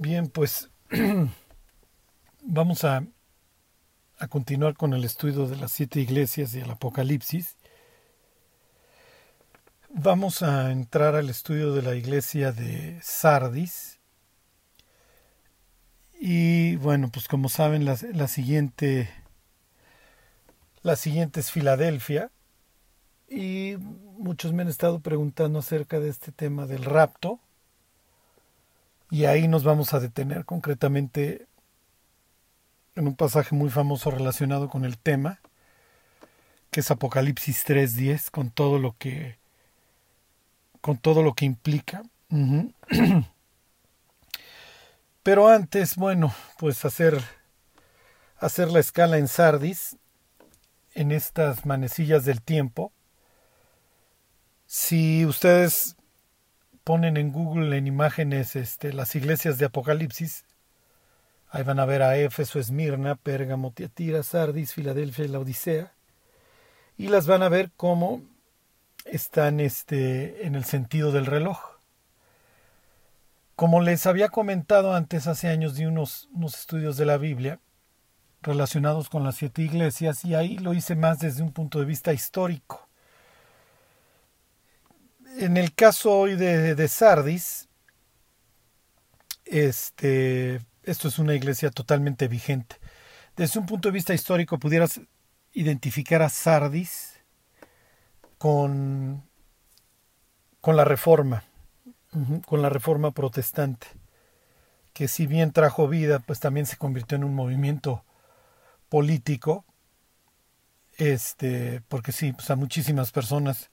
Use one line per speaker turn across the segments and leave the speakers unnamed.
Bien, pues vamos a, a continuar con el estudio de las siete iglesias y el Apocalipsis. Vamos a entrar al estudio de la iglesia de Sardis. Y bueno, pues como saben, la, la siguiente la siguiente es Filadelfia. Y muchos me han estado preguntando acerca de este tema del rapto. Y ahí nos vamos a detener concretamente en un pasaje muy famoso relacionado con el tema, que es Apocalipsis 3.10, con todo lo que con todo lo que implica. Pero antes, bueno, pues hacer, hacer la escala en Sardis, en estas manecillas del tiempo. Si ustedes ponen en Google en imágenes este, las iglesias de Apocalipsis, ahí van a ver a Éfeso, Esmirna, Pérgamo, Tiatira, Sardis, Filadelfia y la Odisea, y las van a ver como están este, en el sentido del reloj. Como les había comentado antes, hace años de unos, unos estudios de la Biblia relacionados con las siete iglesias y ahí lo hice más desde un punto de vista histórico. En el caso hoy de, de Sardis, este, esto es una iglesia totalmente vigente. Desde un punto de vista histórico pudieras identificar a Sardis con, con la reforma, con la reforma protestante, que si bien trajo vida, pues también se convirtió en un movimiento político, este, porque sí, pues a muchísimas personas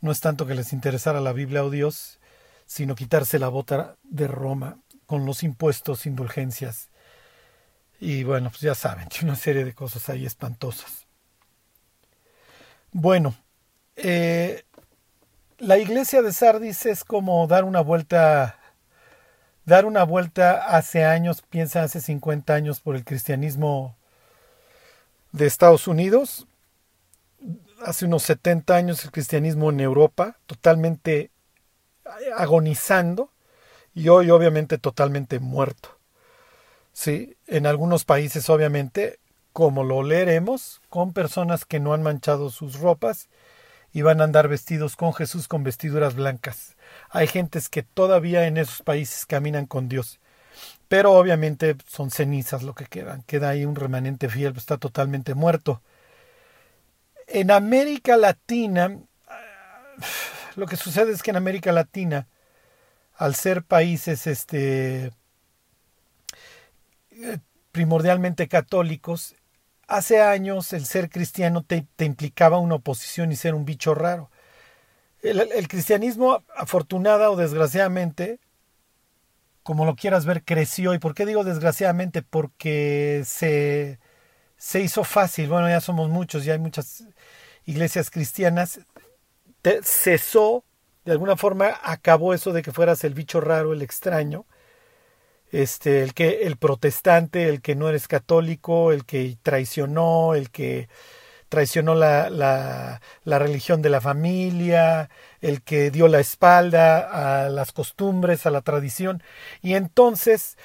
no es tanto que les interesara la Biblia o Dios, sino quitarse la bota de Roma con los impuestos, indulgencias. Y bueno, pues ya saben, una serie de cosas ahí espantosas. Bueno, eh, la iglesia de Sardis es como dar una vuelta, dar una vuelta hace años, piensa hace 50 años por el cristianismo de Estados Unidos, hace unos 70 años el cristianismo en Europa, totalmente agonizando y hoy obviamente totalmente muerto. Sí, en algunos países obviamente, como lo leeremos, con personas que no han manchado sus ropas y van a andar vestidos con Jesús con vestiduras blancas. Hay gentes que todavía en esos países caminan con Dios, pero obviamente son cenizas lo que quedan, queda ahí un remanente fiel, está totalmente muerto. En América Latina, lo que sucede es que en América Latina, al ser países este, eh, primordialmente católicos, Hace años el ser cristiano te, implicaba una oposición y ser un bicho raro. El, cristianismo, afortunada o desgraciadamente, como lo quieras ver, creció. ¿Y por qué digo desgraciadamente? Porque se, se hizo fácil. Bueno, ya somos muchos, ya hay muchas iglesias cristianas. cesó, de alguna forma, acabó eso de que fueras el bicho raro, el extraño este, el que, el protestante, el que no eres católico, el que traicionó, el que traicionó la, la, religión de la familia, el que dio la espalda a las costumbres, a la tradición, y entonces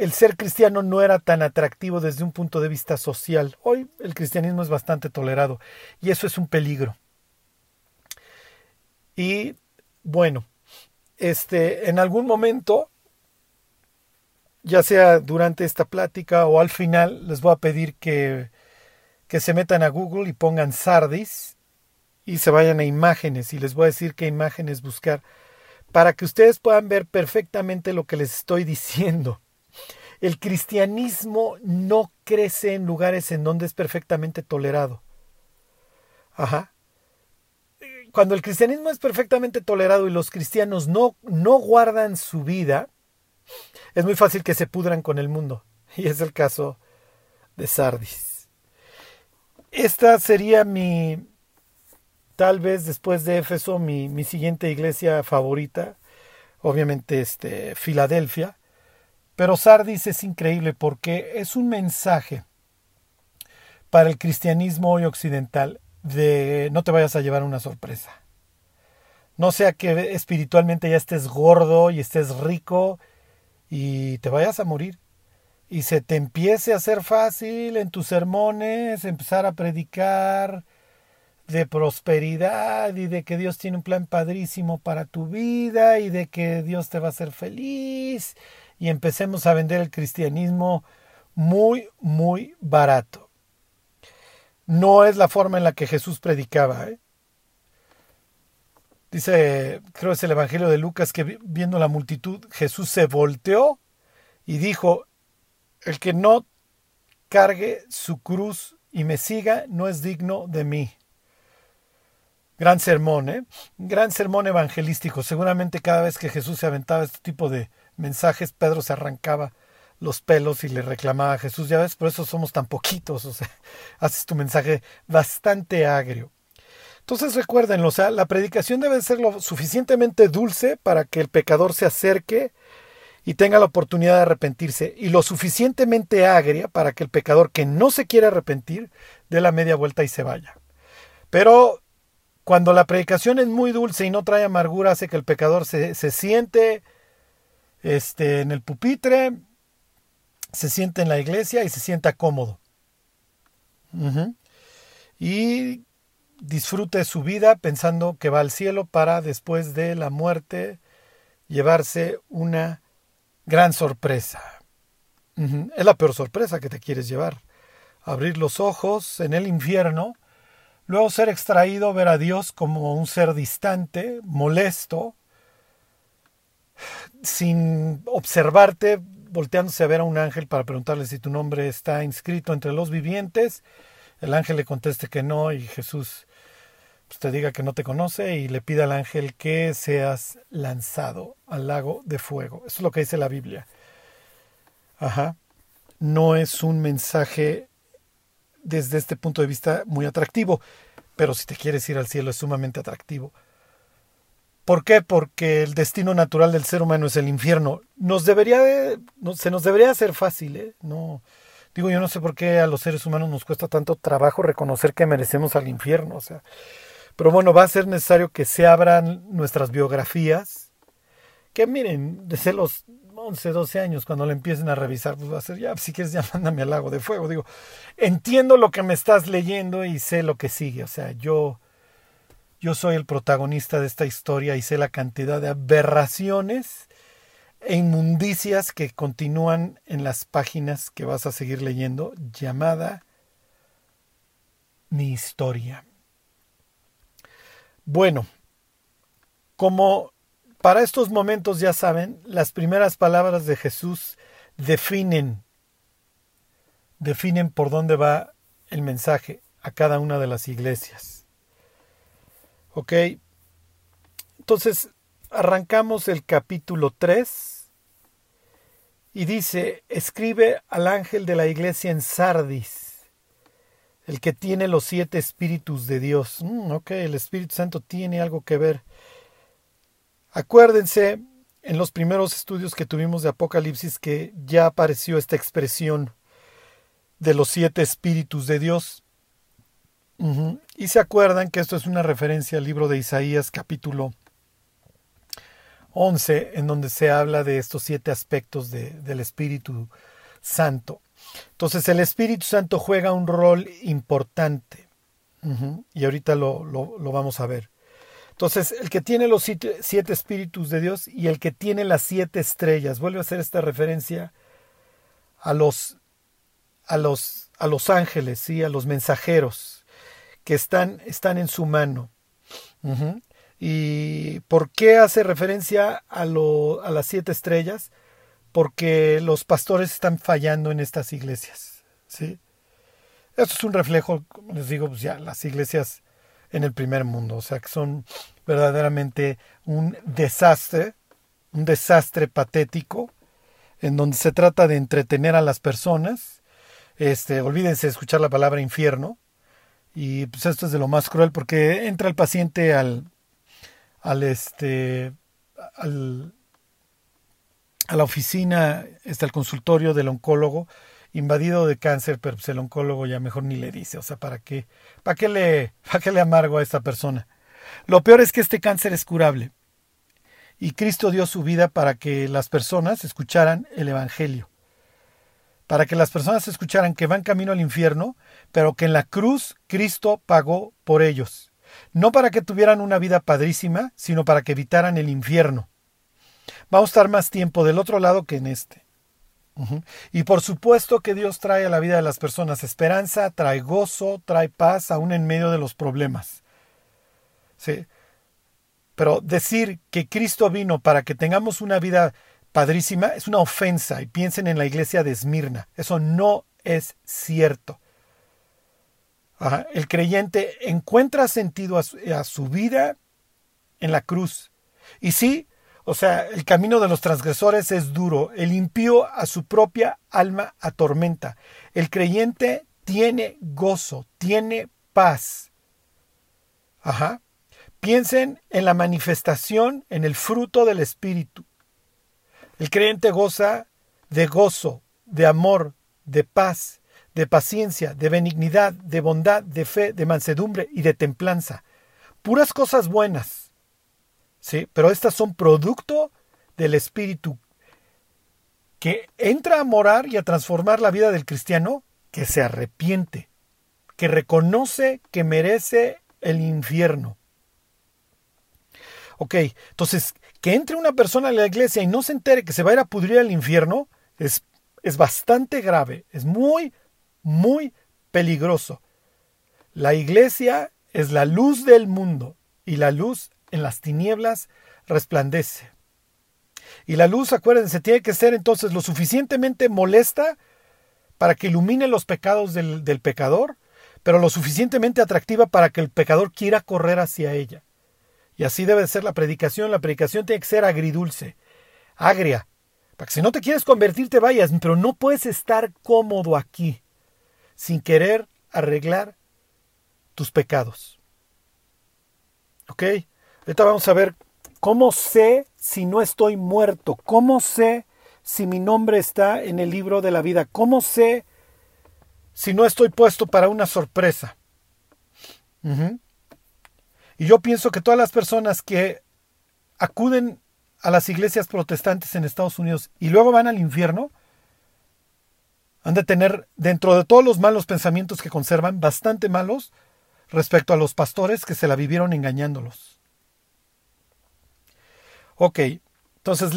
el ser cristiano no era tan atractivo desde un punto de vista social. Hoy el cristianismo es bastante tolerado y eso es un peligro. Y bueno, este, en algún momento ya sea durante esta plática o al final, les voy a pedir que, que se metan a Google y pongan Sardis y se vayan a imágenes y les voy a decir qué imágenes buscar para que ustedes puedan ver perfectamente lo que les estoy diciendo. El cristianismo no crece en lugares en donde es perfectamente tolerado. Ajá. Cuando el cristianismo es perfectamente tolerado y los cristianos no, no guardan su vida, es muy fácil que se pudran con el mundo. Y es el caso de Sardis. Esta sería mi, tal vez después de Éfeso, mi, mi siguiente iglesia favorita. Obviamente, este, Filadelfia. Pero Sardis es increíble porque es un mensaje para el cristianismo hoy occidental de no te vayas a llevar una sorpresa. No sea que espiritualmente ya estés gordo y estés rico y te vayas a morir. Y se te empiece a hacer fácil en tus sermones empezar a predicar de prosperidad y de que Dios tiene un plan padrísimo para tu vida y de que Dios te va a hacer feliz y empecemos a vender el cristianismo muy, muy barato. No es la forma en la que Jesús predicaba. ¿eh? Dice, creo es el Evangelio de Lucas, que viendo la multitud, Jesús se volteó y dijo, el que no cargue su cruz y me siga no es digno de mí. Gran sermón, ¿eh? Gran sermón evangelístico. Seguramente cada vez que Jesús se aventaba este tipo de mensajes, Pedro se arrancaba los pelos y le reclamaba a Jesús. Ya ves, por eso somos tan poquitos. O sea, haces tu mensaje bastante agrio. Entonces recuerden, o sea, la predicación debe ser lo suficientemente dulce para que el pecador se acerque y tenga la oportunidad de arrepentirse, y lo suficientemente agria para que el pecador que no se quiere arrepentir dé la media vuelta y se vaya. Pero cuando la predicación es muy dulce y no trae amargura, hace que el pecador se, siente este, en el pupitre, se siente en la iglesia y se sienta cómodo. Y disfrute su vida pensando que va al cielo para después de la muerte llevarse una gran sorpresa. Es la peor sorpresa que te quieres llevar. Abrir los ojos en el infierno luego ser extraído, ver a Dios como un ser distante, molesto, sin observarte, volteándose a ver a un ángel para preguntarle si tu nombre está inscrito entre los vivientes, el ángel le conteste que no y Jesús pues, te diga que no te conoce y le pida al ángel que seas lanzado al lago de fuego. Eso es lo que dice la Biblia. Ajá. No es un mensaje desde este punto de vista muy atractivo, pero si te quieres ir al cielo es sumamente atractivo. ¿Por qué? Porque el destino natural del ser humano es el infierno. Nos debería se nos debería hacer fácil, ¿eh? No, digo, yo no sé por qué a los seres humanos nos cuesta tanto trabajo reconocer que merecemos al infierno, o sea, pero bueno, va a ser necesario que se abran nuestras biografías, que miren, desde los 11, 12 años, cuando le empiecen a revisar, pues va a ser, ya, si quieres, ya mándame al lago de fuego. Digo, entiendo lo que me estás leyendo y sé lo que sigue. O sea, yo, yo soy el protagonista de esta historia y sé la cantidad de aberraciones e inmundicias que continúan en las páginas que vas a seguir leyendo, llamada mi historia. Bueno, como para estos momentos, ya saben, las primeras palabras de Jesús definen, definen por dónde va el mensaje a cada una de las iglesias. ¿Ok? Entonces, arrancamos el capítulo 3 y dice, escribe al ángel de la iglesia en Sardis, el que tiene los siete espíritus de Dios. Mm, ok, el Espíritu Santo tiene algo que ver Acuérdense en los primeros estudios que tuvimos de Apocalipsis que ya apareció esta expresión de los siete espíritus de Dios. Y se acuerdan que esto es una referencia al libro de Isaías capítulo 11, en donde se habla de estos siete aspectos del Espíritu Santo. Entonces el Espíritu Santo juega un rol importante. Y ahorita lo, lo vamos a ver. Entonces, el que tiene los siete, espíritus de Dios y el que tiene las siete estrellas, vuelve a hacer esta referencia a los, a los, a los ángeles, ¿sí? a los mensajeros que están, están en su mano. ¿Y por qué hace referencia a, lo, a las siete estrellas? Porque los pastores están fallando en estas iglesias. ¿sí? Esto es un reflejo, como les digo, pues ya las iglesias en el primer mundo, o sea que son verdaderamente un desastre, un desastre patético, en donde se trata de entretener a las personas. Este, olvídense de escuchar la palabra infierno. Y pues esto es de lo más cruel porque entra el paciente al, al este, al, a la oficina, está el consultorio del oncólogo invadido de cáncer, pero pues el oncólogo ya mejor ni le dice, o sea, ¿para qué? ¿Para qué le, para qué le amargo a esta persona? Lo peor es que este cáncer es curable. y Cristo dio su vida para que las personas escucharan el Evangelio, para que las personas escucharan que van camino al infierno, pero que en la cruz Cristo pagó por ellos, no para que tuvieran una vida padrísima, sino para que evitaran el infierno. Vamos a estar más tiempo del otro lado que en este. Y por supuesto que Dios trae a la vida de las personas esperanza, trae gozo, trae paz, aún en medio de los problemas. ¿Sí? Pero decir que Cristo vino para que tengamos una vida padrísima es una ofensa. Y piensen en la iglesia de Esmirna. Eso no es cierto. El creyente encuentra sentido a su, vida en la cruz. Y sí, o sea, el camino de los transgresores es duro. El impío a su propia alma atormenta. El creyente tiene gozo, tiene paz. Ajá. Piensen en la manifestación, en el fruto del Espíritu. El creyente goza de gozo, de amor, de paz, de paciencia, de benignidad, de bondad, de fe, de mansedumbre y de templanza. Puras cosas buenas. ¿Sí? Pero estas son producto del Espíritu que entra a morar y a transformar la vida del cristiano que se arrepiente, que reconoce que merece el infierno, Ok, entonces, que entre una persona a la iglesia y no se entere que se va a ir a pudrir al infierno es, es bastante grave, es muy, muy peligroso. La iglesia es la luz del mundo y la luz en las tinieblas resplandece. Y la luz, acuérdense, tiene que ser entonces lo suficientemente molesta para que ilumine los pecados del, del pecador, pero lo suficientemente atractiva para que el pecador quiera correr hacia ella. Y así debe ser la predicación. La predicación tiene que ser agridulce, agria. Para que si no te quieres convertir te vayas, pero no puedes estar cómodo aquí sin querer arreglar tus pecados. ¿Ok? Ahorita vamos a ver cómo sé si no estoy muerto, cómo sé si mi nombre está en el libro de la vida, cómo sé si no estoy puesto para una sorpresa. Y yo pienso que todas las personas que acuden a las iglesias protestantes en Estados Unidos y luego van al infierno, han de tener, dentro de todos los malos pensamientos que conservan, bastante malos respecto a los pastores que se la vivieron engañándolos. Ok, entonces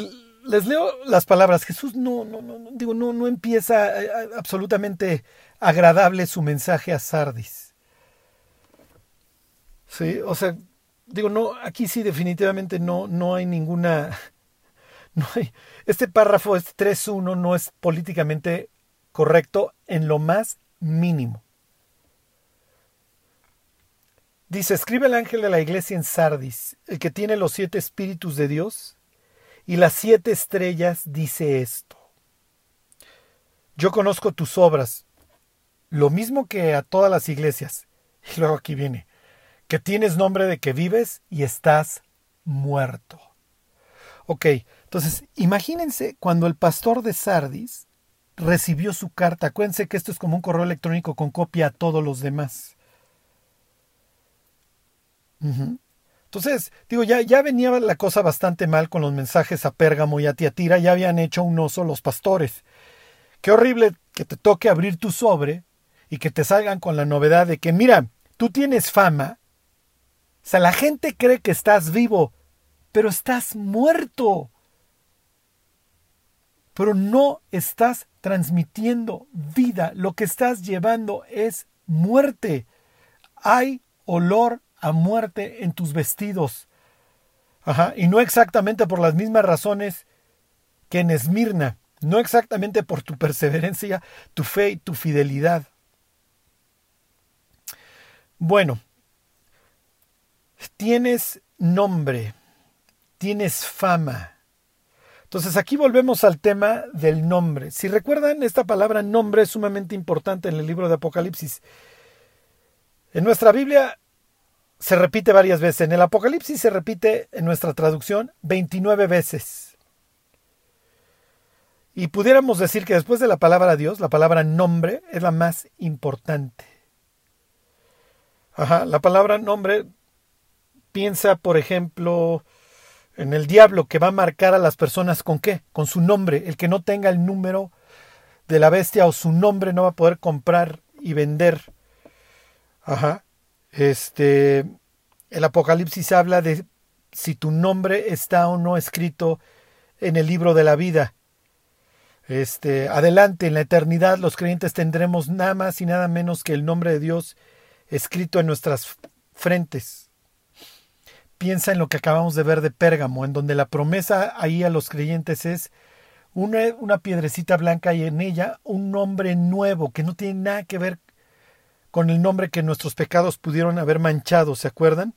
les leo las palabras. Jesús no, no, no, digo, no, no empieza eh, absolutamente agradable su mensaje a Sardis. Sí, o sea, digo, no, aquí sí definitivamente no, no hay ninguna, no hay, este párrafo, este 3.1 no es políticamente correcto en lo más mínimo. Dice, escribe el ángel de la iglesia en Sardis, el que tiene los siete espíritus de Dios y las siete estrellas, dice esto. Yo conozco tus obras, lo mismo que a todas las iglesias. Y luego aquí viene, que tienes nombre de que vives y estás muerto. Ok, entonces imagínense cuando el pastor de Sardis recibió su carta. Acuérdense que esto es como un correo electrónico con copia a todos los demás. Entonces, digo, ya, ya venía la cosa bastante mal con los mensajes a Pérgamo y a Tiatira, ya habían hecho un oso los pastores. Qué horrible que te toque abrir tu sobre y que te salgan con la novedad de que, mira, tú tienes fama sea, la gente cree que estás vivo, pero estás muerto. Pero no estás transmitiendo vida. Lo que estás llevando es muerte. Hay olor a muerte en tus vestidos. Ajá. Y no exactamente por las mismas razones que en Esmirna. No exactamente por tu perseverancia, tu fe y tu fidelidad. Bueno, tienes nombre, tienes fama. Entonces aquí volvemos al tema del nombre. Si recuerdan, esta palabra nombre es sumamente importante en el libro de Apocalipsis. En nuestra Biblia se repite varias veces. En el Apocalipsis se repite en nuestra traducción 29 veces. Y pudiéramos decir que después de la palabra Dios, la palabra nombre es la más importante. Ajá, la palabra nombre Piensa, por ejemplo, en el diablo que va a marcar a las personas con qué? Con su nombre. El que no tenga el número de la bestia o su nombre no va a poder comprar y vender. Ajá. Este, el Apocalipsis habla de si tu nombre está o no escrito en el libro de la vida. Este, adelante, en la eternidad los creyentes tendremos nada más y nada menos que el nombre de Dios escrito en nuestras frentes. Piensa en lo que acabamos de ver de Pérgamo, en donde la promesa ahí a los creyentes es una, piedrecita blanca y en ella un nombre nuevo que no tiene nada que ver con el nombre que nuestros pecados pudieron haber manchado, ¿se acuerdan?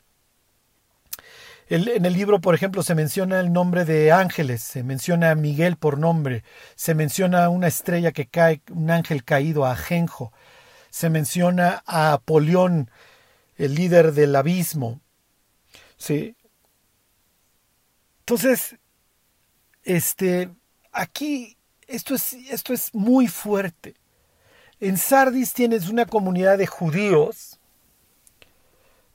en el libro, por ejemplo, se menciona el nombre de ángeles, se menciona a Miguel por nombre, se menciona una estrella que cae, un ángel caído, a se menciona a Apolión, el líder del abismo. Sí. Entonces, este, aquí, esto es, esto es muy fuerte. En Sardis tienes una comunidad de judíos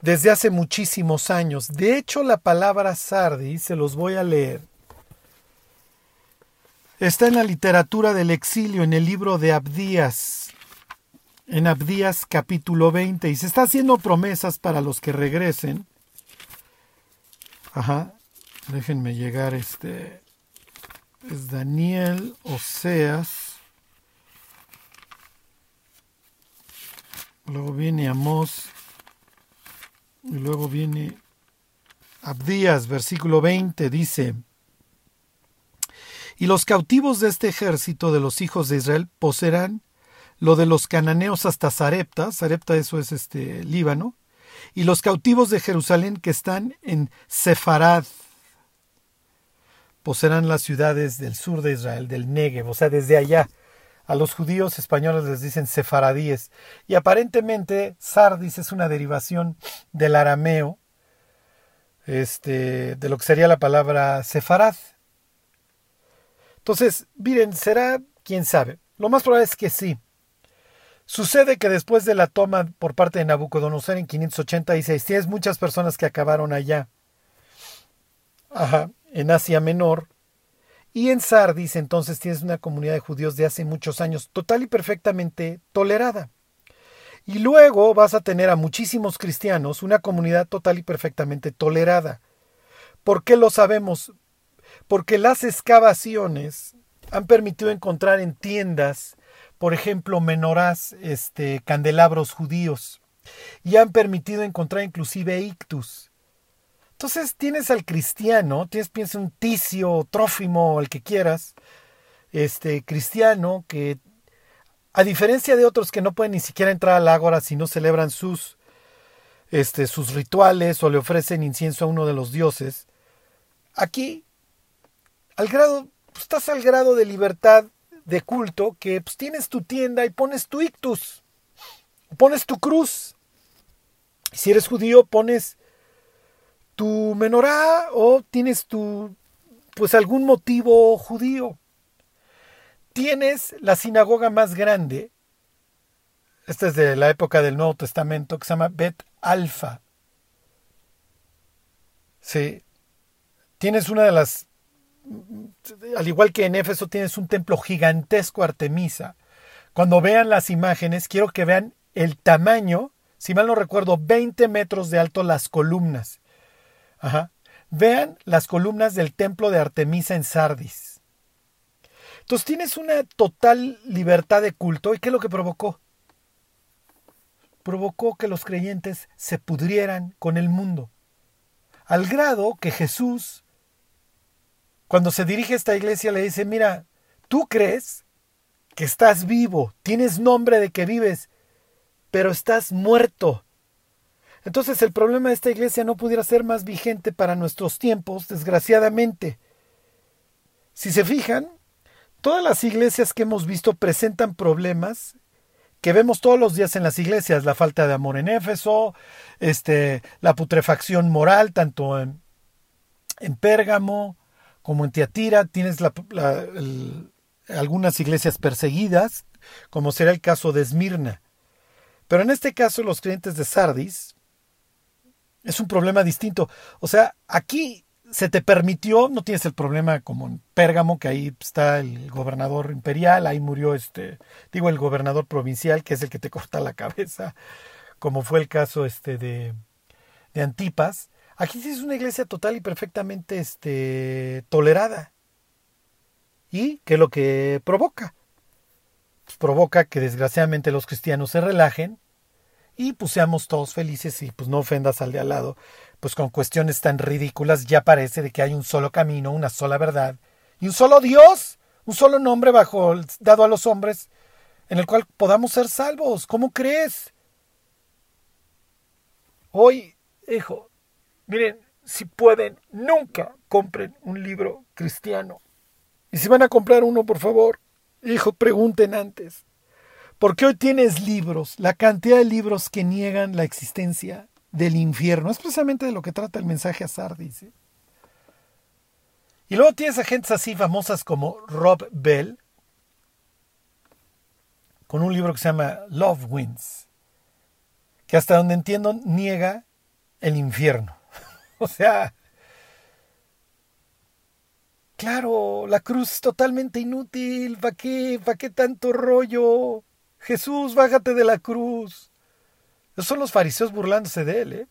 desde hace muchísimos años. De hecho, la palabra Sardis, se los voy a leer, está en la literatura del exilio, en el libro de Abdías, en Abdías capítulo 20, y se está haciendo promesas para los que regresen. Ajá, déjenme llegar este. Es Daniel, Oseas. Luego viene Amós. Y luego viene Abdías, versículo 20, dice, Y los cautivos de este ejército de los hijos de Israel poseerán lo de los cananeos hasta Sarepta, Sarepta eso es este Líbano, y los cautivos de Jerusalén que están en Sefarad, poseerán las ciudades del sur de Israel, del Negev, o sea, desde allá. A los judíos españoles les dicen sefaradíes. Y aparentemente Sardis es una derivación del arameo, este, de lo que sería la palabra sefarad. Entonces, miren, será, quién sabe. Lo más probable es que sí. Sucede que después de la toma por parte de Nabucodonosor en 586, tienes muchas personas que acabaron allá. Ajá, en Asia Menor, y en Sardis entonces tienes una comunidad de judíos de hace muchos años total y perfectamente tolerada. Y luego vas a tener a muchísimos cristianos, una comunidad total y perfectamente tolerada. ¿Por qué lo sabemos? Porque las excavaciones han permitido encontrar en tiendas, por ejemplo, menorás, este, candelabros judíos, y han permitido encontrar inclusive ictus, entonces tienes al cristiano, tienes, piensa un Ticio, Trófimo, el que quieras, este cristiano que, a diferencia de otros que no pueden ni siquiera entrar al ágora si no celebran sus, este, sus rituales o le ofrecen incienso a uno de los dioses, aquí, al grado, pues, estás al grado de libertad de culto que pues, tienes tu tienda y pones tu ictus, pones tu cruz. Si eres judío, pones tu menorá o tienes tu, pues algún motivo judío. Tienes la sinagoga más grande, esta es de la época del Nuevo Testamento, que se llama Bet Alfa. Sí. Tienes una de las, al igual que en Éfeso, tienes un templo gigantesco Artemisa. Cuando vean las imágenes, quiero que vean el tamaño, si mal no recuerdo, 20 metros de alto las columnas. Ajá. Vean las columnas del templo de Artemisa en Sardis. Entonces tienes una total libertad de culto. ¿Y qué es lo que provocó? Provocó que los creyentes se pudrieran con el mundo. Al grado que Jesús, cuando se dirige a esta iglesia, le dice, mira, tú crees que estás vivo, tienes nombre de que vives, pero estás muerto. Entonces el problema de esta iglesia no pudiera ser más vigente para nuestros tiempos, desgraciadamente. Si se fijan, todas las iglesias que hemos visto presentan problemas que vemos todos los días en las iglesias, la falta de amor en Éfeso, este, la putrefacción moral, tanto en, en Pérgamo como en Tiatira, tienes algunas iglesias perseguidas, como será el caso de Esmirna. Pero en este caso los creyentes de Sardis es un problema distinto. O sea, aquí se te permitió, no tienes el problema como en Pérgamo, que ahí está el gobernador imperial, ahí murió este, digo, el gobernador provincial, que es el que te corta la cabeza, como fue el caso este de, de Antipas. Aquí sí es una iglesia total y perfectamente este, tolerada. ¿Y qué es lo que provoca? Pues provoca que desgraciadamente los cristianos se relajen y pues seamos todos felices y pues no ofendas al de al lado, pues con cuestiones tan ridículas ya parece de que hay un solo camino, una sola verdad y un solo Dios, un solo nombre bajo dado a los hombres en el cual podamos ser salvos. ¿Cómo crees? Hoy, hijo, miren, si pueden, nunca compren un libro cristiano. Y si van a comprar uno, por favor, hijo, pregunten antes. Porque hoy tienes libros, la cantidad de libros que niegan la existencia del infierno. Es precisamente de lo que trata el mensaje a Sardis. Y luego tienes a así famosas como Rob Bell, con un libro que se llama Love Wins, que hasta donde entiendo niega el infierno. o sea, claro, la cruz totalmente inútil, ¿para qué? ¿Para qué tanto rollo? Jesús, bájate de la cruz. Esos son los fariseos burlándose de él, ¿eh?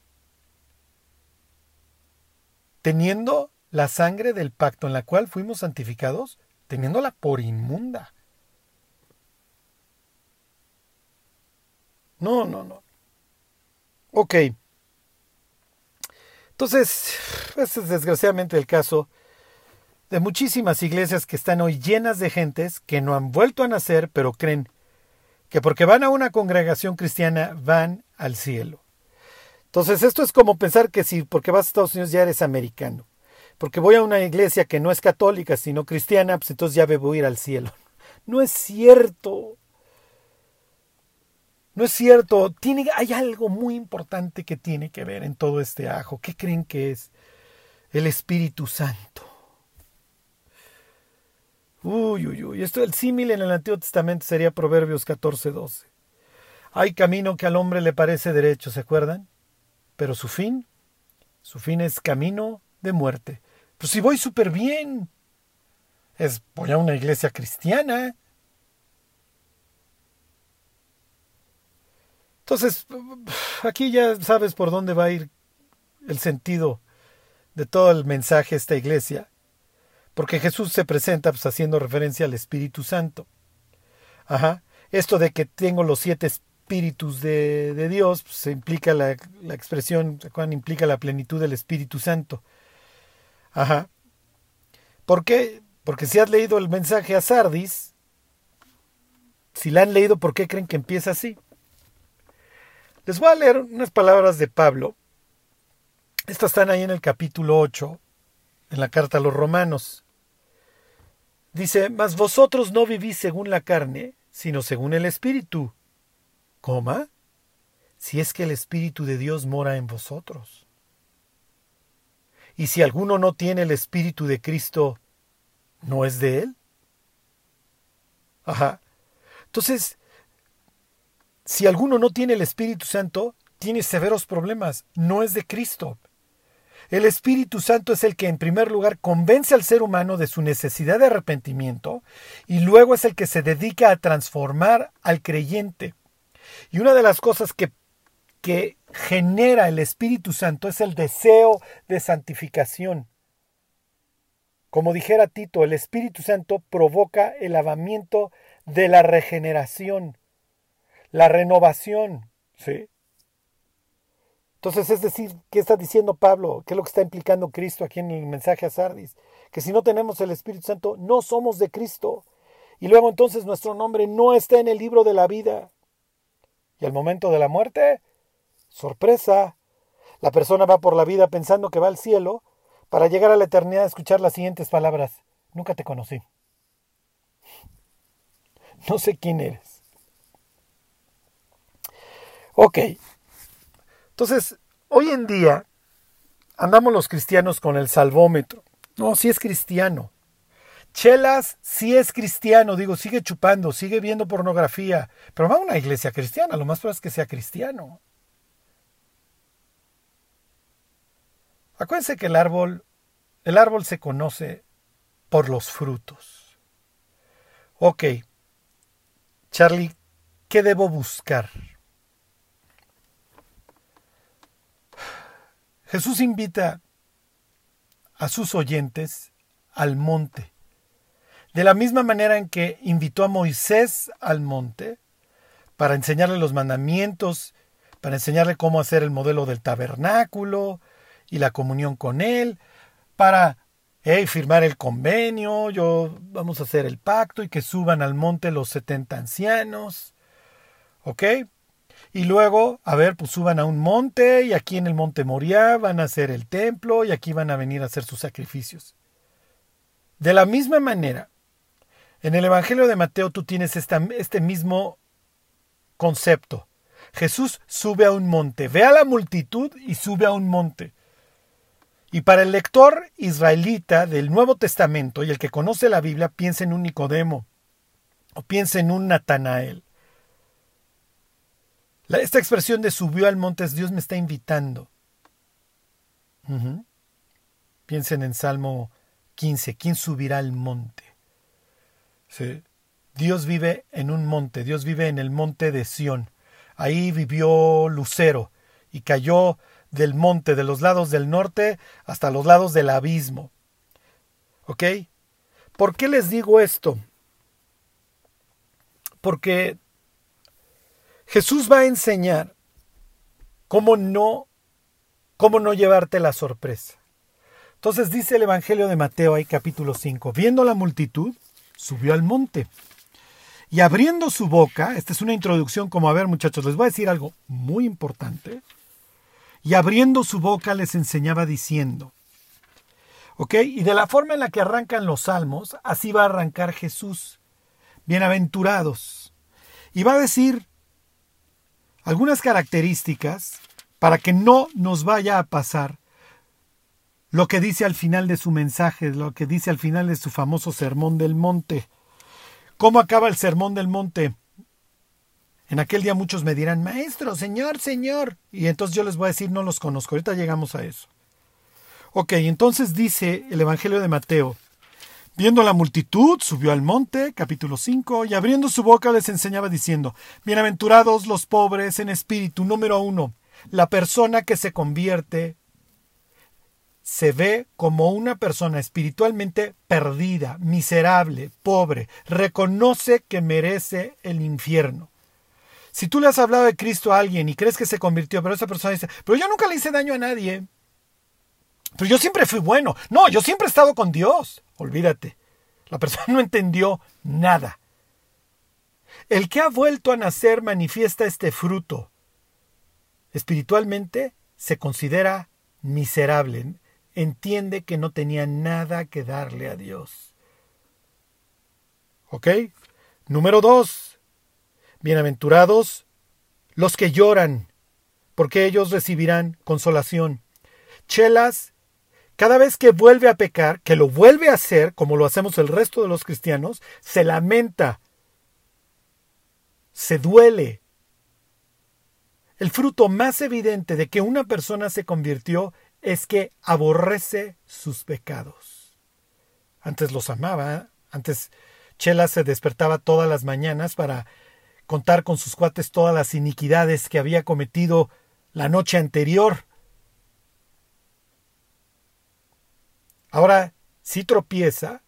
Teniendo la sangre del pacto en la cual fuimos santificados, teniéndola por inmunda. No, no, no. Ok. Entonces, este es desgraciadamente el caso de muchísimas iglesias que están hoy llenas de gentes que no han vuelto a nacer, pero creen que porque van a una congregación cristiana van al cielo. Entonces esto es como pensar que si porque vas a Estados Unidos ya eres americano. Porque voy a una iglesia que no es católica, sino cristiana, pues entonces ya debo ir al cielo. No es cierto. No es cierto. Tiene, hay algo muy importante que tiene que ver en todo este ajo. ¿Qué creen que es? El Espíritu Santo. Uy, uy, uy. Esto del símil en el Antiguo Testamento sería Proverbios 14, 12. Hay camino que al hombre le parece derecho, ¿se acuerdan? Pero su fin, su fin es camino de muerte. Pues si voy súper bien. Es, voy a una iglesia cristiana. Entonces, aquí ya sabes por dónde va a ir el sentido de todo el mensaje de esta iglesia porque Jesús se presenta pues, haciendo referencia al Espíritu Santo. Ajá. Esto de que tengo los siete espíritus de, de Dios, pues, implica la, expresión, ¿se Implica la plenitud del Espíritu Santo. Ajá. ¿Por qué? Porque si has leído el mensaje a Sardis, si la han leído, ¿por qué creen que empieza así? Les voy a leer unas palabras de Pablo. Estas están ahí en el capítulo 8 en la carta a los romanos. Dice, mas vosotros no vivís según la carne, sino según el Espíritu. ¿Coma? Si es que el Espíritu de Dios mora en vosotros. Y si alguno no tiene el Espíritu de Cristo, ¿no es de él? Ajá. Entonces, si alguno no tiene el Espíritu Santo, tiene severos problemas. No es de Cristo. El Espíritu Santo es el que en primer lugar convence al ser humano de su necesidad de arrepentimiento y luego es el que se dedica a transformar al creyente. Y una de las cosas que, que genera el Espíritu Santo es el deseo de santificación. Como dijera Tito, el Espíritu Santo provoca el lavamiento de la regeneración, la renovación, ¿sí? Entonces, es decir, ¿qué está diciendo Pablo? ¿Qué es lo que está implicando Cristo aquí en el mensaje a Sardis? Que si no tenemos el Espíritu Santo, no somos de Cristo. Y luego entonces nuestro nombre no está en el libro de la vida. Y al momento de la muerte, sorpresa, la persona va por la vida pensando que va al cielo para llegar a la eternidad a escuchar las siguientes palabras. Nunca te conocí. No sé quién eres. Ok, entonces, hoy en día andamos los cristianos con el salvómetro. No, si es cristiano. Chelas si es cristiano, digo, sigue chupando, sigue viendo pornografía, pero va a una iglesia cristiana, lo más probable es que sea cristiano. Acuérdense que el árbol el árbol se conoce por los frutos. Ok, Charlie, ¿qué debo buscar? Jesús invita a sus oyentes al monte. De la misma manera en que invitó a Moisés al monte para enseñarle los mandamientos, para enseñarle cómo hacer el modelo del tabernáculo y la comunión con él, para firmar el convenio, yo vamos a hacer el pacto y que suban al monte los 70 ancianos. ¿Ok? Y luego, a ver, pues suban a un monte y aquí en el monte Moria van a hacer el templo y aquí van a venir a hacer sus sacrificios. De la misma manera, en el Evangelio de Mateo tú tienes este mismo concepto. Jesús sube a un monte, ve a la multitud y sube a un monte. Y para el lector israelita del Nuevo Testamento y el que conoce la Biblia, piensa en un Nicodemo o piensa en un Natanael. Esta expresión de subió al monte es Dios me está invitando. Piensen en Salmo 15, ¿quién subirá al monte? Dios vive en un monte, Dios vive en el monte de Sión. Ahí vivió Lucero y cayó del monte, de los lados del norte hasta los lados del abismo. ¿Ok? ¿Por qué les digo esto? Porque Jesús va a enseñar cómo no, cómo no llevarte la sorpresa. Entonces dice el Evangelio de Mateo ahí capítulo 5, viendo la multitud, subió al monte. Y abriendo su boca, esta es una introducción como, a ver muchachos, les voy a decir algo muy importante. Y abriendo su boca les enseñaba diciendo, ¿ok? Y de la forma en la que arrancan los salmos, así va a arrancar Jesús. Bienaventurados. Y va a decir, algunas características para que no nos vaya a pasar lo que dice al final de su mensaje, lo que dice al final de su famoso Sermón del Monte. ¿Cómo acaba el Sermón del Monte? En aquel día muchos me dirán, Maestro, Señor, Señor. Y entonces yo les voy a decir, no los conozco. Ahorita llegamos a eso. Ok, entonces dice el Evangelio de Mateo, Viendo la multitud, subió al monte, capítulo 5, y abriendo su boca les enseñaba diciendo, Bienaventurados los pobres en espíritu, número uno, la persona que se convierte se ve como una persona espiritualmente perdida, miserable, pobre, reconoce que merece el infierno. Si tú le has hablado de Cristo a alguien y crees que se convirtió, pero esa persona dice, pero yo nunca le hice daño a nadie, pero yo siempre fui bueno, no, yo siempre he estado con Dios, Olvídate. La persona no entendió nada. El que ha vuelto a nacer manifiesta este fruto. Espiritualmente se considera miserable. Entiende que no tenía nada que darle a Dios. ¿Ok? Número dos. Bienaventurados los que lloran, porque ellos recibirán consolación. Chelas cada vez que vuelve a pecar, que lo vuelve a hacer, como lo hacemos el resto de los cristianos, se lamenta, se duele. El fruto más evidente de que una persona se convirtió es que aborrece sus pecados. Antes los amaba, antes Chela se despertaba todas las mañanas para contar con sus cuates todas las iniquidades que había cometido la noche anterior Ahora, si tropieza,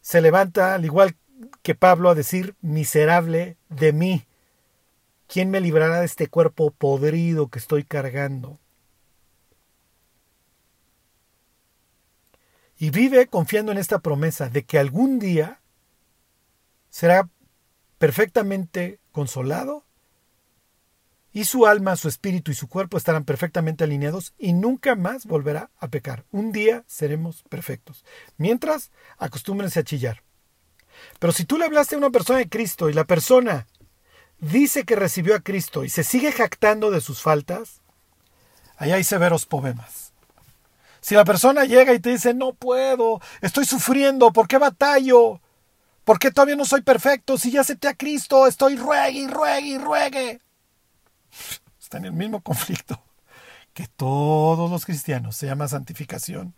se levanta al igual que Pablo a decir, miserable de mí, ¿quién me librará de este cuerpo podrido que estoy cargando? Y vive confiando en esta promesa de que algún día será perfectamente consolado y su alma, su espíritu y su cuerpo estarán perfectamente alineados y nunca más volverá a pecar. Un día seremos perfectos. Mientras, acostúmbrense a chillar. Pero si tú le hablaste a una persona de Cristo y la persona dice que recibió a Cristo y se sigue jactando de sus faltas, ahí hay severos problemas. Si la persona llega y te dice, no puedo, estoy sufriendo, ¿por qué batallo? ¿Por qué todavía no soy perfecto? Si ya acepté a Cristo, estoy ruegue y ruegue y ruegue en el mismo conflicto que todos los cristianos, se llama santificación.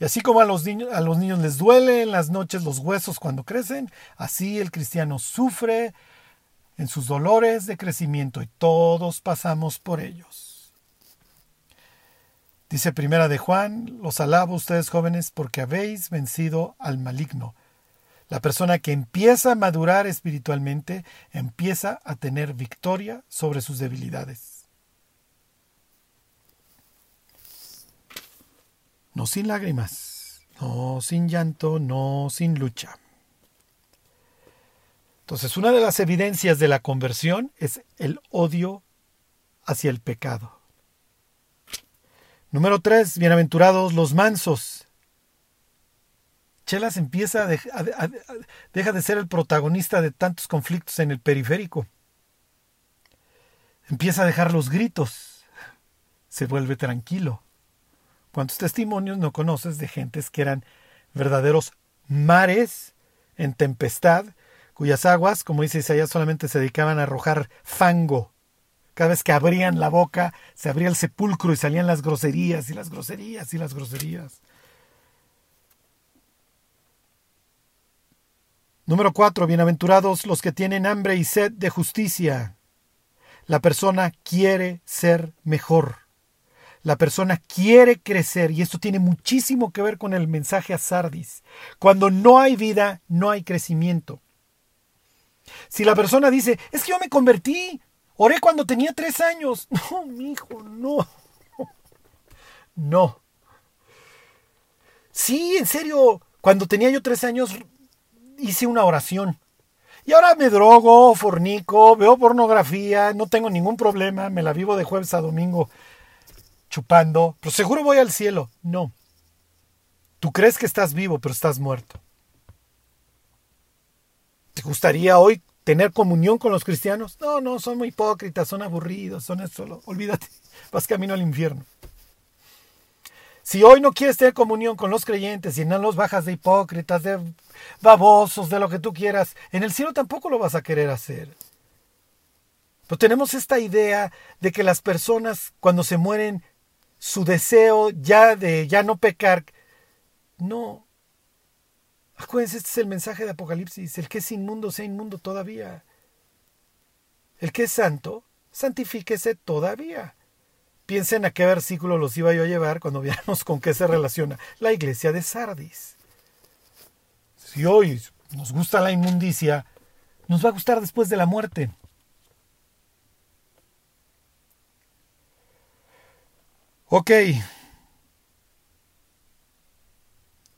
Y así como a los, niños, a los niños les duele en las noches los huesos cuando crecen, así el cristiano sufre en sus dolores de crecimiento y todos pasamos por ellos. Dice primera de Juan, los alabo ustedes jóvenes porque habéis vencido al maligno. La persona que empieza a madurar espiritualmente empieza a tener victoria sobre sus debilidades. No sin lágrimas, no sin llanto, no sin lucha. Entonces, una de las evidencias de la conversión es el odio hacia el pecado. Número tres, bienaventurados los mansos. Chelas empieza a, deja de ser el protagonista de tantos conflictos en el periférico. Empieza a dejar los gritos. Se vuelve tranquilo. ¿Cuántos testimonios no conoces de gentes que eran verdaderos mares en tempestad, cuyas aguas, como dice Isaías, solamente se dedicaban a arrojar fango? Cada vez que abrían la boca, se abría el sepulcro y salían las groserías y las groserías y las groserías. Número cuatro, bienaventurados los que tienen hambre y sed de justicia. La persona quiere ser mejor. La persona quiere crecer y esto tiene muchísimo que ver con el mensaje a Sardis. Cuando no hay vida, no hay crecimiento. Si la persona dice, es que yo me convertí, oré cuando tenía tres años. No, mi hijo, no. No. Sí, en serio, cuando tenía yo tres años hice una oración. Y ahora me drogo, fornico, veo pornografía, no tengo ningún problema, me la vivo de jueves a domingo chupando, pero seguro voy al cielo. No. Tú crees que estás vivo, pero estás muerto. ¿Te gustaría hoy tener comunión con los cristianos? No, no, son muy hipócritas, son aburridos, son eso. Olvídate, vas camino al infierno. Si hoy no quieres tener comunión con los creyentes y no los bajas de hipócritas, de babosos, de lo que tú quieras, en el cielo tampoco lo vas a querer hacer. Pero tenemos esta idea de que las personas cuando se mueren su deseo ya de ya no pecar. No. Acuérdense, este es el mensaje de Apocalipsis. El que es inmundo sea inmundo todavía. El que es santo, santifíquese todavía. Piensen a qué versículo los iba yo a llevar cuando veamos con qué se relaciona la iglesia de Sardis. Si hoy nos gusta la inmundicia, nos va a gustar después de la muerte. Ok.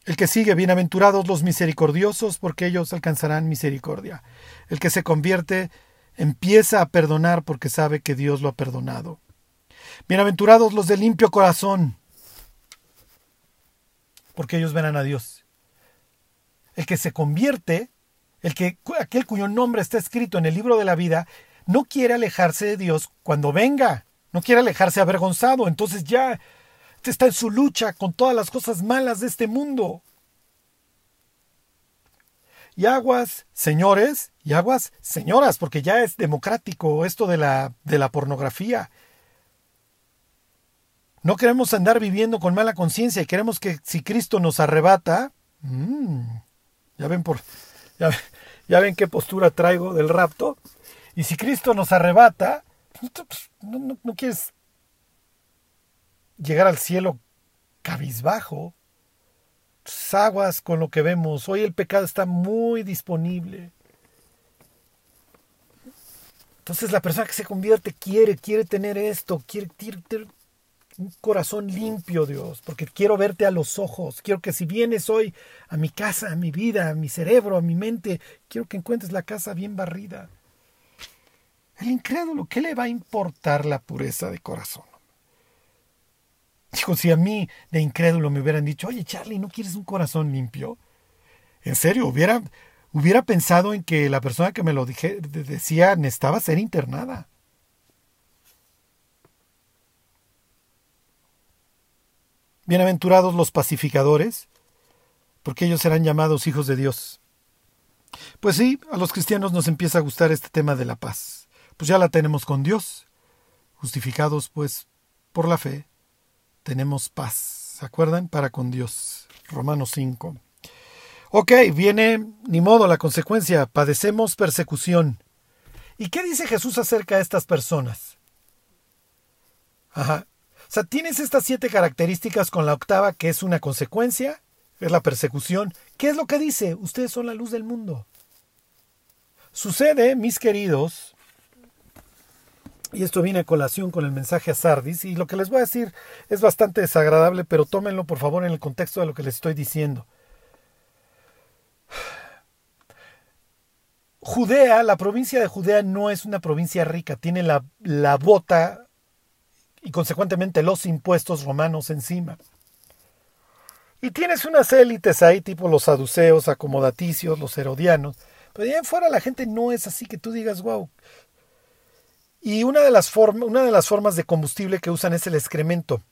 El que sigue, bienaventurados los misericordiosos, porque ellos alcanzarán misericordia. El que se convierte empieza a perdonar porque sabe que Dios lo ha perdonado. Bienaventurados los de limpio corazón, porque ellos verán a Dios. El que se convierte, el que aquel cuyo nombre está escrito en el libro de la vida, no quiere alejarse de Dios cuando venga. No quiere alejarse avergonzado, entonces ya está en su lucha con todas las cosas malas de este mundo. Y aguas, señores, y aguas, señoras, porque ya es democrático esto de la, de la pornografía. No queremos andar viviendo con mala conciencia y queremos que si Cristo nos arrebata, mm, ya ven por, ya, ya ven qué postura traigo del rapto, y si Cristo nos arrebata, pues, no, no, quieres llegar al cielo cabizbajo. Pues, aguas con lo que vemos. Hoy el pecado está muy disponible. Entonces la persona que se convierte quiere, quiere tener esto, quiere, quiere un corazón limpio, Dios, porque quiero verte a los ojos. Quiero que si vienes hoy a mi casa, a mi vida, a mi cerebro, a mi mente, quiero que encuentres la casa bien barrida. El incrédulo, ¿qué le va a importar la pureza de corazón? Dijo, si a mí de incrédulo me hubieran dicho, oye Charlie, ¿no quieres un corazón limpio? En serio, hubiera, hubiera pensado en que la persona que me lo dije, decía necesitaba ser internada. Bienaventurados los pacificadores, porque ellos serán llamados hijos de Dios. Pues sí, a los cristianos nos empieza a gustar este tema de la paz pues ya la tenemos con Dios. Justificados pues por la fe, tenemos paz. ¿Se acuerdan? Para con Dios. Romanos 5. Ok, viene, ni modo, la consecuencia, padecemos persecución. ¿Y qué dice Jesús acerca de estas personas? Ajá. Sea, tienes estas siete características con la octava, que es una consecuencia, es la persecución. ¿Qué es lo que dice? Ustedes son la luz del mundo. Sucede, mis queridos, y esto viene a colación con el mensaje a Sardis, y lo que les voy a decir es bastante desagradable, pero tómenlo por favor en el contexto de lo que les estoy diciendo. Judea, la provincia de Judea no es una provincia rica, tiene la, la bota y consecuentemente los impuestos romanos encima. Y tienes unas élites ahí, tipo los saduceos, acomodaticios, los herodianos. Pero allá en fuera la gente no es así que tú digas, wow. Y una de, las una de las formas de combustible que usan es el excremento,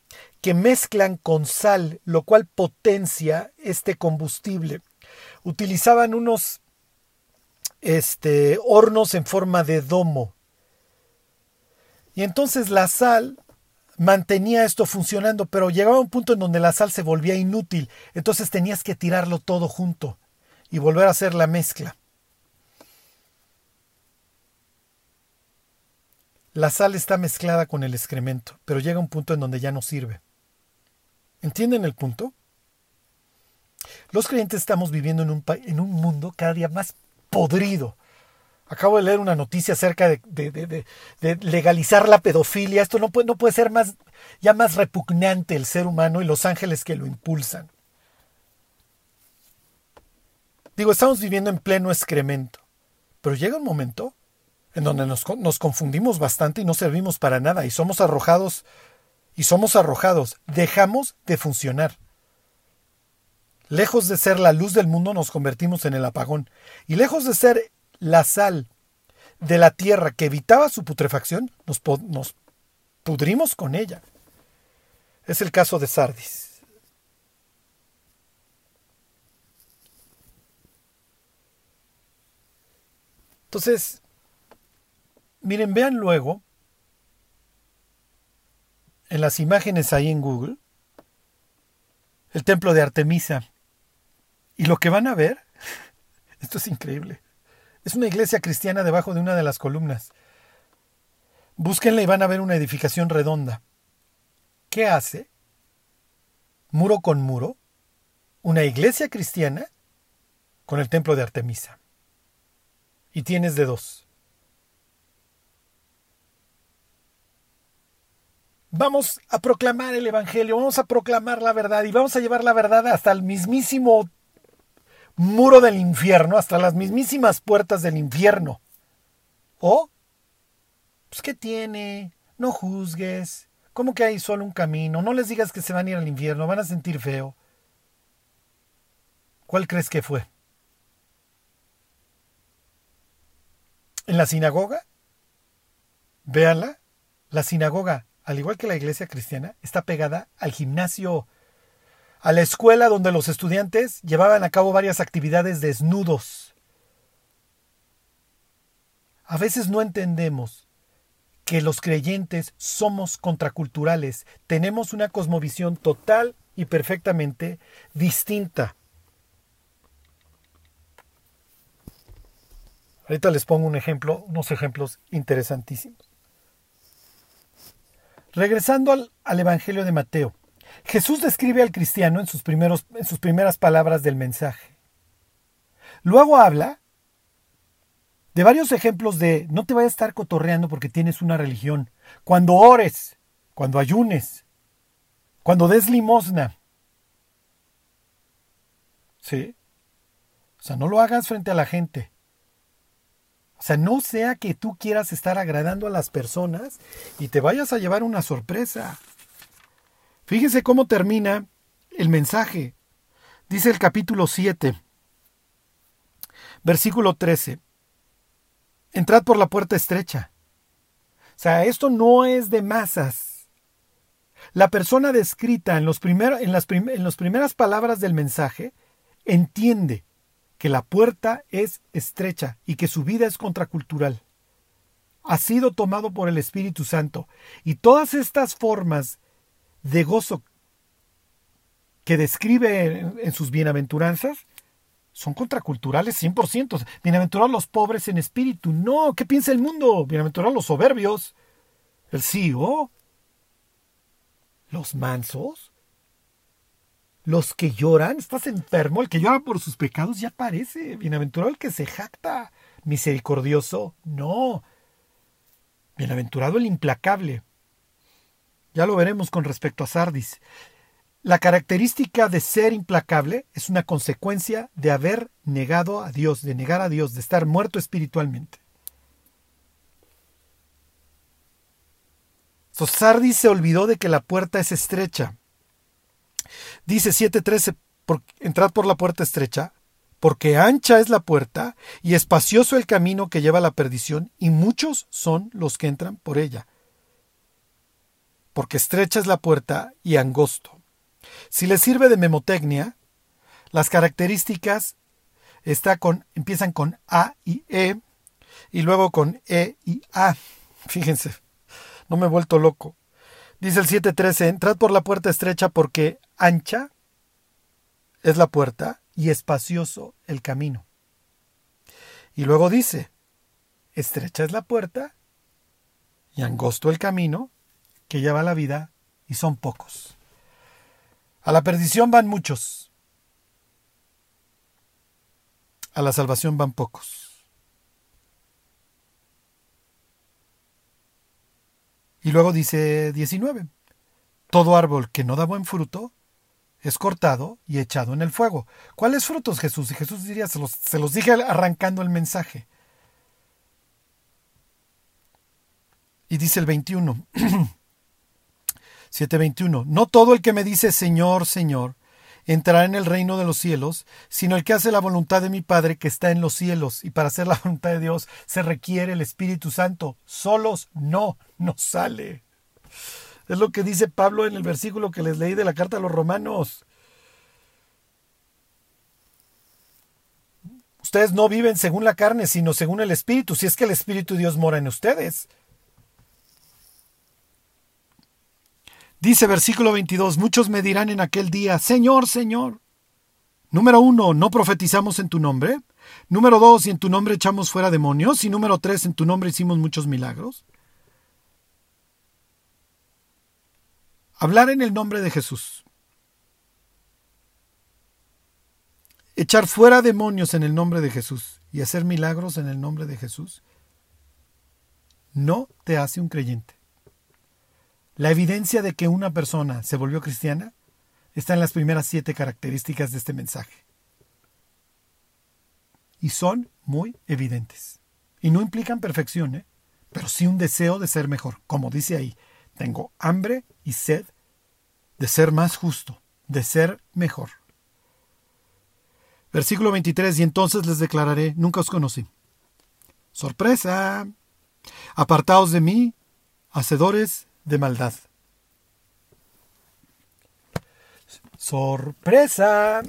que mezclan con sal, lo cual potencia este combustible. Utilizaban unos este, hornos en forma de domo. Y entonces la sal mantenía esto funcionando, pero llegaba un punto en donde la sal se volvía inútil, entonces tenías que tirarlo todo junto y volver a hacer la mezcla. La sal está mezclada con el excremento, pero llega un punto en donde ya no sirve. ¿Entienden el punto? Los creyentes estamos viviendo en un, en un mundo cada día más podrido. Acabo de leer una noticia acerca de, legalizar la pedofilia. Esto no puede, ser más, ya más repugnante el ser humano y los ángeles que lo impulsan. Digo, estamos viviendo en pleno excremento. Pero llega un momento en donde nos confundimos bastante y no servimos para nada y somos arrojados y somos arrojados. Dejamos de funcionar. Lejos de ser la luz del mundo nos convertimos en el apagón. Y lejos de ser la sal de la tierra que evitaba su putrefacción, nos, nos pudrimos con ella. Es el caso de Sardis. Entonces, miren, vean luego en las imágenes ahí en Google el templo de Artemisa. Y lo que van a ver, esto es increíble, es una iglesia cristiana debajo de una de las columnas. Búsquenla y van a ver una edificación redonda. ¿Qué hace? Muro con muro, una iglesia cristiana con el templo de Artemisa. Y tienes de dos. Vamos a proclamar el Evangelio, vamos a proclamar la verdad y vamos a llevar la verdad hasta el mismísimo muro del infierno, hasta las mismísimas puertas del infierno. O, pues, ¿qué tiene? No juzgues. ¿Cómo que hay solo un camino? No les digas que se van a ir al infierno, van a sentir feo. ¿Cuál crees que fue? ¿En la sinagoga? Véanla. La sinagoga, al igual que la iglesia cristiana, está pegada al gimnasio a la escuela donde los estudiantes llevaban a cabo varias actividades desnudos. A veces no entendemos que los creyentes somos contraculturales, tenemos una cosmovisión total y perfectamente distinta. Ahorita les pongo un ejemplo, unos ejemplos interesantísimos. Regresando al, al Evangelio de Mateo. Jesús describe al cristiano en sus, primeros, en sus primeras palabras del mensaje. Luego habla de varios ejemplos de no te vayas a estar cotorreando porque tienes una religión. Cuando ores, cuando ayunes, cuando des limosna. ¿Sí? O sea, no lo hagas frente a la gente. O sea, no sea que tú quieras estar agradando a las personas y te vayas a llevar una sorpresa. Fíjense cómo termina el mensaje. Dice el capítulo 7, versículo 13. Entrad por la puerta estrecha. O sea, esto no es de masas. La persona descrita en, los en, las en las primeras palabras del mensaje entiende que la puerta es estrecha y que su vida es contracultural. Ha sido tomado por el Espíritu Santo y todas estas formas de gozo que describe en, sus bienaventuranzas son contraculturales 100%. Bienaventurados los pobres en espíritu. No, ¿qué piensa el mundo? Bienaventurados los soberbios. El CEO. Los mansos. Los que lloran. Estás enfermo. El que llora por sus pecados ya parece. Bienaventurado el que se jacta. Misericordioso. No. Bienaventurado el implacable. Ya lo veremos con respecto a Sardis. La característica de ser implacable es una consecuencia de haber negado a Dios, de negar a Dios, de estar muerto espiritualmente. Sardis se olvidó de que la puerta es estrecha. Dice 7.13, entrad por la puerta estrecha, porque ancha es la puerta y espacioso el camino que lleva a la perdición, y muchos son los que entran por ella porque estrecha es la puerta y angosto. Si le sirve de memotecnia, las características está con, empiezan con A y E y luego con E y A. Fíjense, no me he vuelto loco. Dice el 7.13, entrad por la puerta estrecha porque ancha es la puerta y espacioso el camino. Y luego dice, estrecha es la puerta y angosto el camino que lleva la vida y son pocos. A la perdición van muchos. A la salvación van pocos. Y luego dice 19. Todo árbol que no da buen fruto es cortado y echado en el fuego. ¿Cuáles frutos Jesús? Y Jesús diría, se los, se los dije arrancando el mensaje. Y dice el 21. 7:21. No todo el que me dice Señor, Señor, entrará en el reino de los cielos, sino el que hace la voluntad de mi Padre que está en los cielos. Y para hacer la voluntad de Dios se requiere el Espíritu Santo. Solos no, no sale. Es lo que dice Pablo en el versículo que les leí de la carta a los romanos. Ustedes no viven según la carne, sino según el Espíritu, si es que el Espíritu de Dios mora en ustedes. Dice versículo 22, muchos me dirán en aquel día, Señor, Señor. Número uno, ¿no profetizamos en tu nombre? Número dos, ¿y en tu nombre echamos fuera demonios? Y número tres, ¿en tu nombre hicimos muchos milagros? Hablar en el nombre de Jesús. Echar fuera demonios en el nombre de Jesús y hacer milagros en el nombre de Jesús no te hace un creyente. La evidencia de que una persona se volvió cristiana está en las primeras siete características de este mensaje. Y son muy evidentes. Y no implican perfección, ¿eh? pero sí un deseo de ser mejor. Como dice ahí, tengo hambre y sed de ser más justo, de ser mejor. Versículo 23, y entonces les declararé, nunca os conocí. Sorpresa. Apartaos de mí, hacedores de maldad. Sorpresa.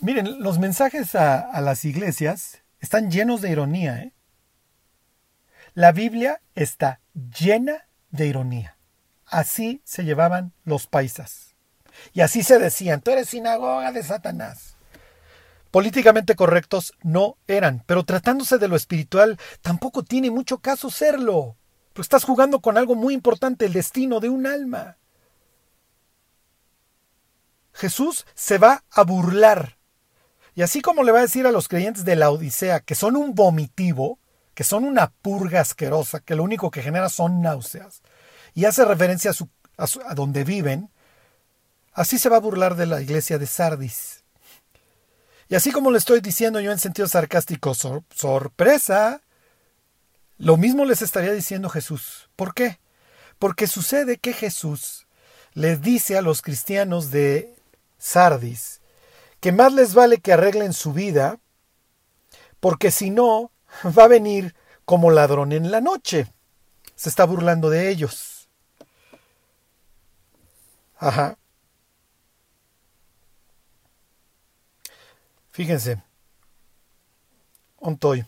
Miren, los mensajes a, las iglesias están llenos de ironía. ¿eh? La Biblia está llena de ironía. Así se llevaban los paisas. Y así se decían, tú eres sinagoga de Satanás. Políticamente correctos no eran, pero tratándose de lo espiritual tampoco tiene mucho caso serlo. Pues estás jugando con algo muy importante, el destino de un alma. Jesús se va a burlar. Y así como le va a decir a los creyentes de la Odisea que son un vomitivo, que son una purga asquerosa, que lo único que genera son náuseas, y hace referencia a, donde viven, así se va a burlar de la iglesia de Sardis. Y así como le estoy diciendo yo en sentido sarcástico, sorpresa, lo mismo les estaría diciendo Jesús. ¿Por qué? Porque sucede que Jesús les dice a los cristianos de Sardis que más les vale que arreglen su vida, porque si no, va a venir como ladrón en la noche. Se está burlando de ellos. Ajá. Fíjense. Ontoy.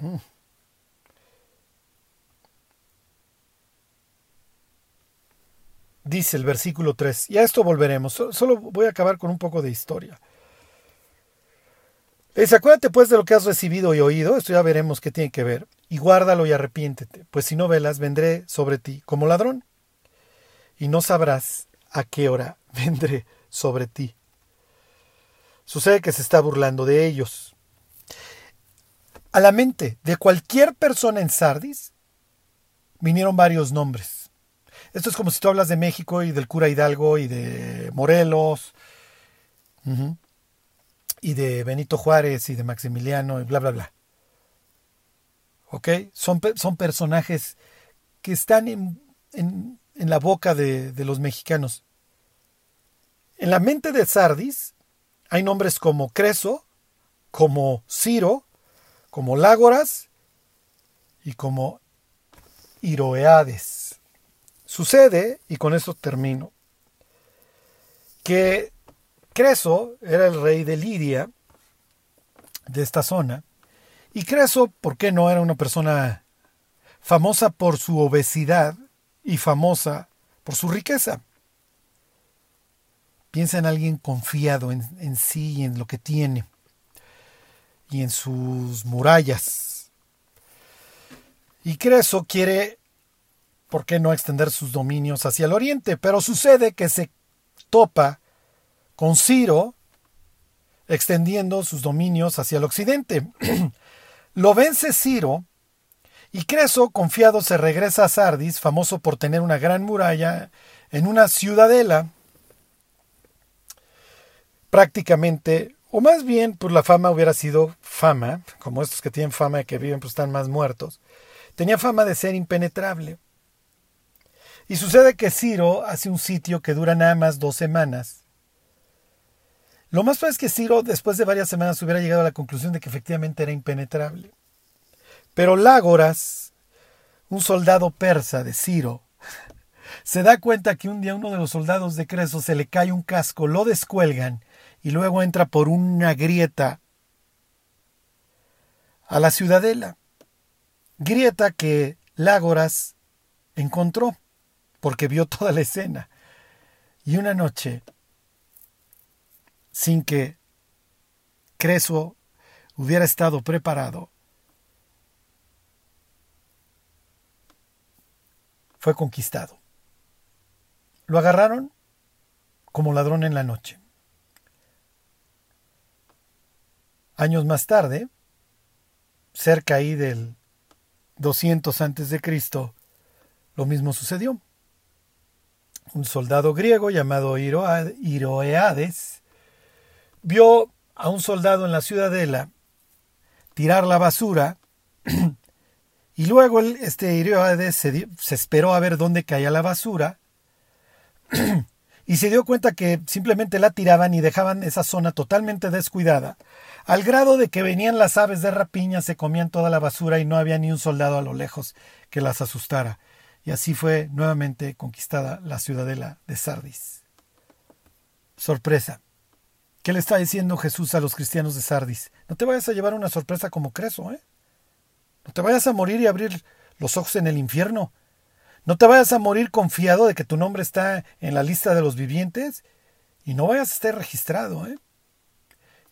Mm. dice el versículo 3, y a esto volveremos, solo voy a acabar con un poco de historia. Dice, acuérdate pues de lo que has recibido y oído, esto ya veremos qué tiene que ver, y guárdalo y arrepiéntete, pues si no velas, vendré sobre ti como ladrón, y no sabrás a qué hora vendré sobre ti. Sucede que se está burlando de ellos. A la mente de cualquier persona en Sardis vinieron varios nombres esto es como si tú hablas de México y del cura Hidalgo y de Morelos y de Benito Juárez y de Maximiliano y bla, bla, bla. ¿Ok? Son, son personajes que están en, en, en la boca de, de los mexicanos. En la mente de Sardis hay nombres como Creso, como Ciro, como Lágoras y como Iroeades. Sucede, y con esto termino, que Creso era el rey de Lidia, de esta zona, y Creso, ¿por qué no? Era una persona famosa por su obesidad y famosa por su riqueza. Piensa en alguien confiado en, en sí y en lo que tiene y en sus murallas. Y Creso quiere ¿por qué no extender sus dominios hacia el oriente? Pero sucede que se topa con Ciro extendiendo sus dominios hacia el occidente. Lo vence Ciro y Creso, confiado, se regresa a Sardis, famoso por tener una gran muralla en una ciudadela, prácticamente, o más bien, por pues la fama hubiera sido fama, como estos que tienen fama de que viven, pues están más muertos, tenía fama de ser impenetrable. Y sucede que Ciro hace un sitio que dura nada más dos semanas. Lo más probable es que Ciro, después de varias semanas, hubiera llegado a la conclusión de que efectivamente era impenetrable. Pero Lágoras, un soldado persa de Ciro, se da cuenta que un día uno de los soldados de Creso se le cae un casco, lo descuelgan y luego entra por una grieta a la ciudadela. Grieta que Lágoras encontró porque vio toda la escena. Y una noche, sin que Creso hubiera estado preparado, fue conquistado. Lo agarraron como ladrón en la noche. Años más tarde, cerca ahí del 200 antes de Cristo, lo mismo sucedió. Un soldado griego llamado Iroeades, vio a un soldado en la ciudadela tirar la basura y luego este Iroeades se, se esperó a ver dónde caía la basura y se dio cuenta que simplemente la tiraban y dejaban esa zona totalmente descuidada, al grado de que venían las aves de rapiña, se comían toda la basura y no había ni un soldado a lo lejos que las asustara y así fue nuevamente conquistada la ciudadela de Sardis. Sorpresa. ¿Qué le está diciendo Jesús a los cristianos de Sardis? No te vayas a llevar una sorpresa como Creso, ¿eh? No te vayas a morir y abrir los ojos en el infierno. No te vayas a morir confiado de que tu nombre está en la lista de los vivientes y no vayas a estar registrado, ¿eh?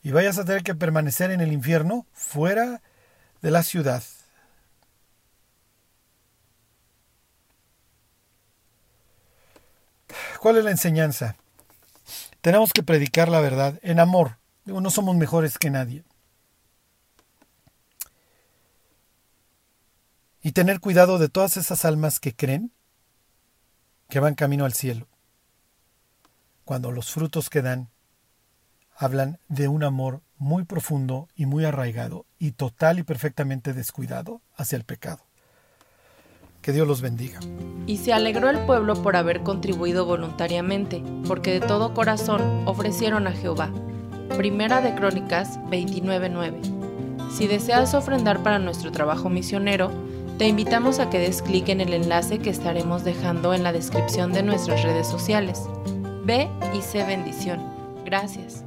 Y vayas a tener que permanecer en el infierno fuera de la ciudad. ¿Cuál es la enseñanza? Tenemos que predicar la verdad en amor. no somos mejores que nadie. Y tener cuidado de todas esas almas que creen que van camino al cielo. Cuando los frutos que dan hablan de un amor muy profundo y muy arraigado y total y perfectamente descuidado hacia el pecado. Que Dios los bendiga.
Y se alegró el pueblo por haber contribuido voluntariamente, porque de todo corazón ofrecieron a Jehová. Primera de Crónicas 29:9. Si deseas ofrendar para nuestro trabajo misionero, te invitamos a que des clic en el enlace que estaremos dejando en la descripción de nuestras redes sociales. Ve y sé bendición. Gracias.